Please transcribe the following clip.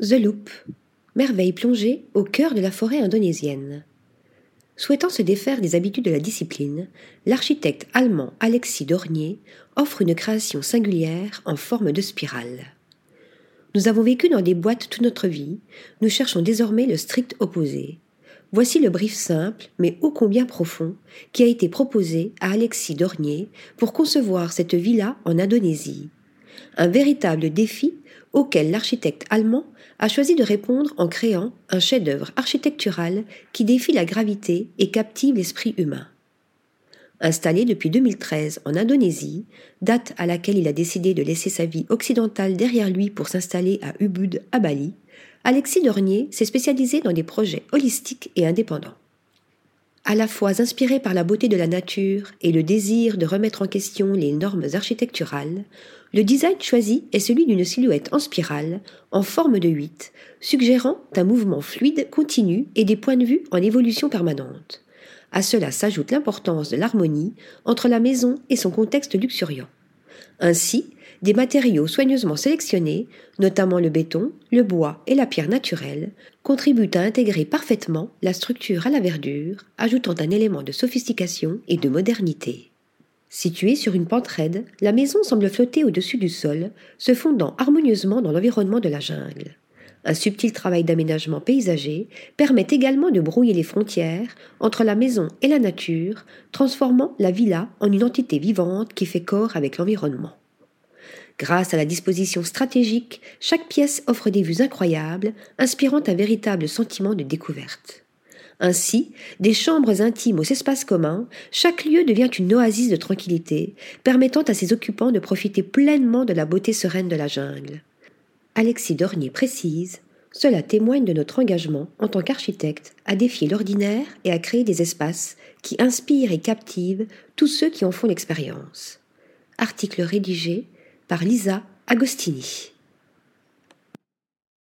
The Loop, merveille plongée au cœur de la forêt indonésienne. Souhaitant se défaire des habitudes de la discipline, l'architecte allemand Alexis Dornier offre une création singulière en forme de spirale. Nous avons vécu dans des boîtes toute notre vie, nous cherchons désormais le strict opposé. Voici le brief simple, mais ô combien profond, qui a été proposé à Alexis Dornier pour concevoir cette villa en Indonésie. Un véritable défi auquel l'architecte allemand a choisi de répondre en créant un chef-d'œuvre architectural qui défie la gravité et captive l'esprit humain. Installé depuis 2013 en Indonésie, date à laquelle il a décidé de laisser sa vie occidentale derrière lui pour s'installer à Ubud, à Bali, Alexis Dornier s'est spécialisé dans des projets holistiques et indépendants. À la fois inspiré par la beauté de la nature et le désir de remettre en question les normes architecturales, le design choisi est celui d'une silhouette en spirale, en forme de 8, suggérant un mouvement fluide continu et des points de vue en évolution permanente. À cela s'ajoute l'importance de l'harmonie entre la maison et son contexte luxuriant. Ainsi, des matériaux soigneusement sélectionnés, notamment le béton, le bois et la pierre naturelle, contribuent à intégrer parfaitement la structure à la verdure, ajoutant un élément de sophistication et de modernité. Située sur une pente raide, la maison semble flotter au-dessus du sol, se fondant harmonieusement dans l'environnement de la jungle. Un subtil travail d'aménagement paysager permet également de brouiller les frontières entre la maison et la nature, transformant la villa en une entité vivante qui fait corps avec l'environnement. Grâce à la disposition stratégique, chaque pièce offre des vues incroyables, inspirant un véritable sentiment de découverte. Ainsi, des chambres intimes aux espaces communs, chaque lieu devient une oasis de tranquillité, permettant à ses occupants de profiter pleinement de la beauté sereine de la jungle. Alexis Dornier précise Cela témoigne de notre engagement en tant qu'architecte à défier l'ordinaire et à créer des espaces qui inspirent et captivent tous ceux qui en font l'expérience. Article rédigé par Lisa Agostini.